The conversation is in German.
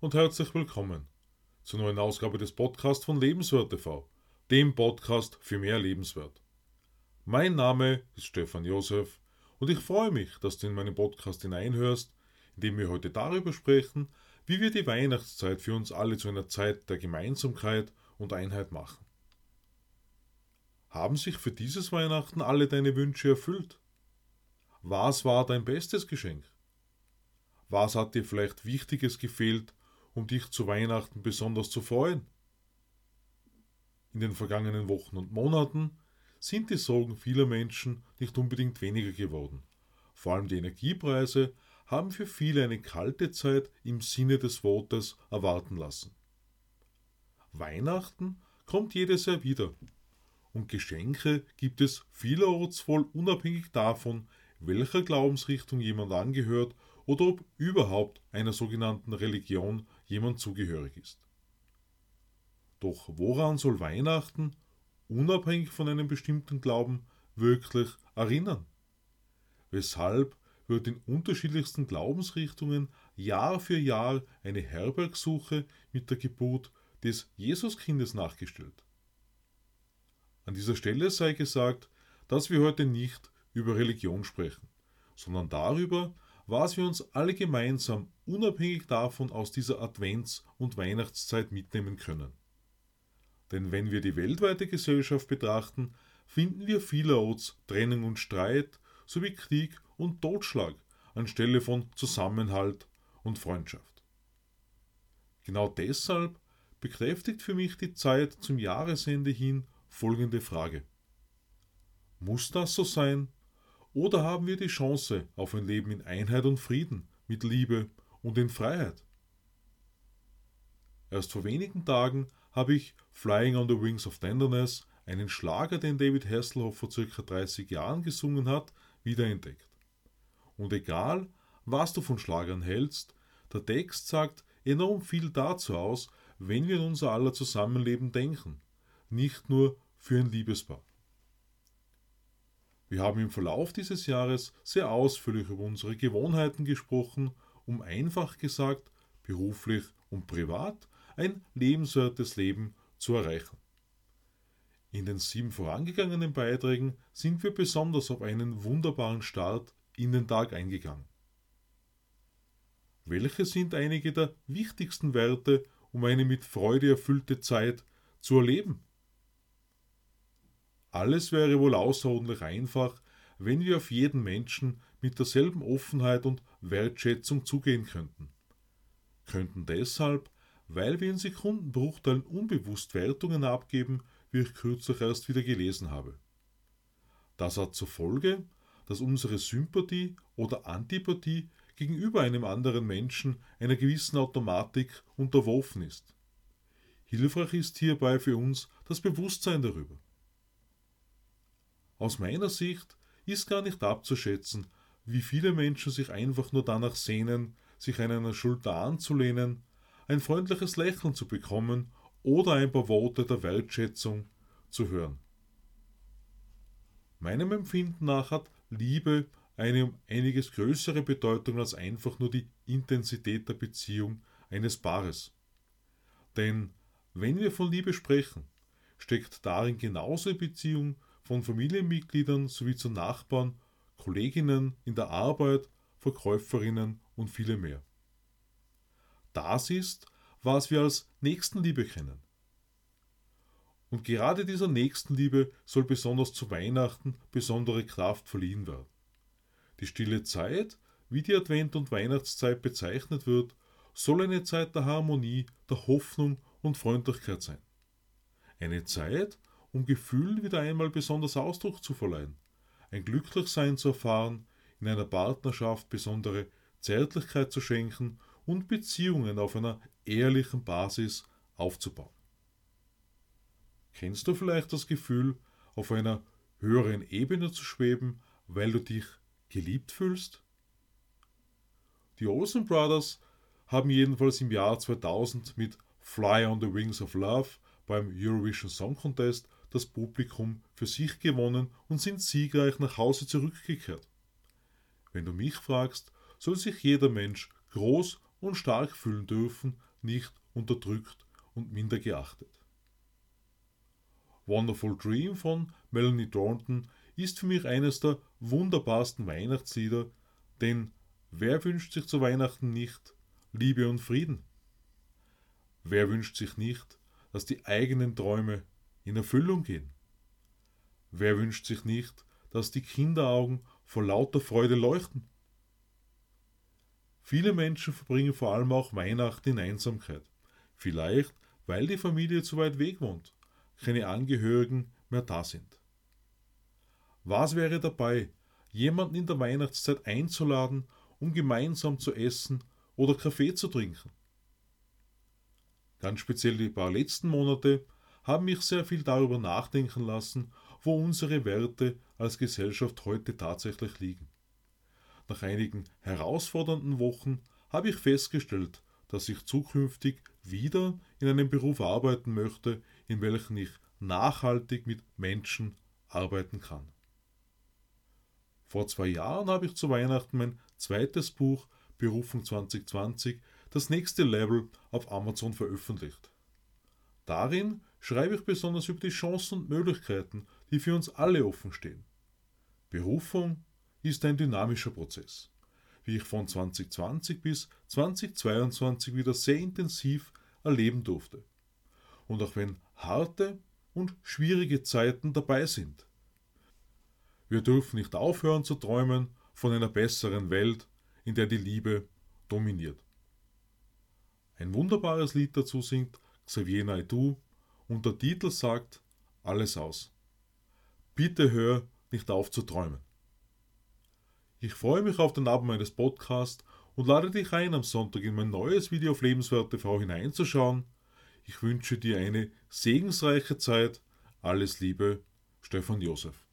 und herzlich willkommen zur neuen Ausgabe des Podcasts von Lebenswert TV, dem Podcast für mehr Lebenswert. Mein Name ist Stefan Josef und ich freue mich, dass du in meinen Podcast hineinhörst, in dem wir heute darüber sprechen, wie wir die Weihnachtszeit für uns alle zu einer Zeit der Gemeinsamkeit und Einheit machen. Haben sich für dieses Weihnachten alle deine Wünsche erfüllt? Was war dein bestes Geschenk? Was hat dir vielleicht Wichtiges gefehlt, um dich zu Weihnachten besonders zu freuen? In den vergangenen Wochen und Monaten sind die Sorgen vieler Menschen nicht unbedingt weniger geworden. Vor allem die Energiepreise haben für viele eine kalte Zeit im Sinne des Wortes erwarten lassen. Weihnachten kommt jedes Jahr wieder und Geschenke gibt es vielerorts wohl unabhängig davon, welcher Glaubensrichtung jemand angehört oder ob überhaupt einer sogenannten Religion jemand zugehörig ist. Doch woran soll Weihnachten, unabhängig von einem bestimmten Glauben, wirklich erinnern? Weshalb wird in unterschiedlichsten Glaubensrichtungen Jahr für Jahr eine Herbergsuche mit der Geburt des Jesuskindes nachgestellt? An dieser Stelle sei gesagt, dass wir heute nicht über Religion sprechen, sondern darüber, was wir uns alle gemeinsam unabhängig davon aus dieser Advents- und Weihnachtszeit mitnehmen können. Denn wenn wir die weltweite Gesellschaft betrachten, finden wir vielerorts Trennung und Streit sowie Krieg und Totschlag anstelle von Zusammenhalt und Freundschaft. Genau deshalb bekräftigt für mich die Zeit zum Jahresende hin folgende Frage. Muss das so sein? Oder haben wir die Chance auf ein Leben in Einheit und Frieden, mit Liebe und in Freiheit? Erst vor wenigen Tagen habe ich Flying on the Wings of Tenderness, einen Schlager, den David Hasselhoff vor circa 30 Jahren gesungen hat, wiederentdeckt. Und egal, was du von Schlagern hältst, der Text sagt enorm viel dazu aus, wenn wir an unser aller Zusammenleben denken, nicht nur für ein Liebespaar. Wir haben im Verlauf dieses Jahres sehr ausführlich über unsere Gewohnheiten gesprochen, um einfach gesagt, beruflich und privat ein lebenswertes Leben zu erreichen. In den sieben vorangegangenen Beiträgen sind wir besonders auf einen wunderbaren Start in den Tag eingegangen. Welche sind einige der wichtigsten Werte, um eine mit Freude erfüllte Zeit zu erleben? Alles wäre wohl außerordentlich einfach, wenn wir auf jeden Menschen mit derselben Offenheit und Wertschätzung zugehen könnten. Könnten deshalb, weil wir in Sekundenbruchteilen unbewusst Wertungen abgeben, wie ich kürzlich erst wieder gelesen habe. Das hat zur Folge, dass unsere Sympathie oder Antipathie gegenüber einem anderen Menschen einer gewissen Automatik unterworfen ist. Hilfreich ist hierbei für uns das Bewusstsein darüber. Aus meiner Sicht ist gar nicht abzuschätzen, wie viele Menschen sich einfach nur danach sehnen, sich an einer Schulter anzulehnen, ein freundliches Lächeln zu bekommen oder ein paar Worte der Wertschätzung zu hören. Meinem Empfinden nach hat Liebe eine um einiges größere Bedeutung als einfach nur die Intensität der Beziehung eines Paares. Denn wenn wir von Liebe sprechen, steckt darin genauso die Beziehung von Familienmitgliedern sowie zu Nachbarn, Kolleginnen in der Arbeit, Verkäuferinnen und viele mehr. Das ist, was wir als Nächstenliebe kennen. Und gerade dieser Nächstenliebe soll besonders zu Weihnachten besondere Kraft verliehen werden. Die stille Zeit, wie die Advent- und Weihnachtszeit bezeichnet wird, soll eine Zeit der Harmonie, der Hoffnung und Freundlichkeit sein. Eine Zeit, um Gefühlen wieder einmal besonders Ausdruck zu verleihen, ein Glücklichsein zu erfahren, in einer Partnerschaft besondere Zärtlichkeit zu schenken und Beziehungen auf einer ehrlichen Basis aufzubauen. Kennst du vielleicht das Gefühl, auf einer höheren Ebene zu schweben, weil du dich geliebt fühlst? Die Olsen Brothers haben jedenfalls im Jahr 2000 mit Fly on the Wings of Love beim Eurovision Song Contest das Publikum für sich gewonnen und sind siegreich nach Hause zurückgekehrt. Wenn du mich fragst, soll sich jeder Mensch groß und stark fühlen dürfen, nicht unterdrückt und minder geachtet. Wonderful Dream von Melanie Thornton ist für mich eines der wunderbarsten Weihnachtslieder, denn wer wünscht sich zu Weihnachten nicht Liebe und Frieden? Wer wünscht sich nicht, dass die eigenen Träume in Erfüllung gehen? Wer wünscht sich nicht, dass die Kinderaugen vor lauter Freude leuchten? Viele Menschen verbringen vor allem auch Weihnachten in Einsamkeit. Vielleicht, weil die Familie zu weit weg wohnt, keine Angehörigen mehr da sind. Was wäre dabei, jemanden in der Weihnachtszeit einzuladen, um gemeinsam zu essen oder Kaffee zu trinken? Ganz speziell die paar letzten Monate haben mich sehr viel darüber nachdenken lassen, wo unsere Werte als Gesellschaft heute tatsächlich liegen. Nach einigen herausfordernden Wochen habe ich festgestellt, dass ich zukünftig wieder in einem Beruf arbeiten möchte, in welchem ich nachhaltig mit Menschen arbeiten kann. Vor zwei Jahren habe ich zu Weihnachten mein zweites Buch Berufung 2020, das nächste Level, auf Amazon veröffentlicht. Darin schreibe ich besonders über die Chancen und Möglichkeiten, die für uns alle offen stehen. Berufung ist ein dynamischer Prozess, wie ich von 2020 bis 2022 wieder sehr intensiv erleben durfte. Und auch wenn harte und schwierige Zeiten dabei sind. Wir dürfen nicht aufhören zu träumen von einer besseren Welt, in der die Liebe dominiert. Ein wunderbares Lied dazu singt Xavier Naidoo und der Titel sagt Alles aus. Bitte hör nicht auf zu träumen. Ich freue mich auf den Abend meines Podcasts und lade dich ein, am Sonntag in mein neues Video auf Lebenswert TV hineinzuschauen. Ich wünsche dir eine segensreiche Zeit. Alles Liebe, Stefan Josef.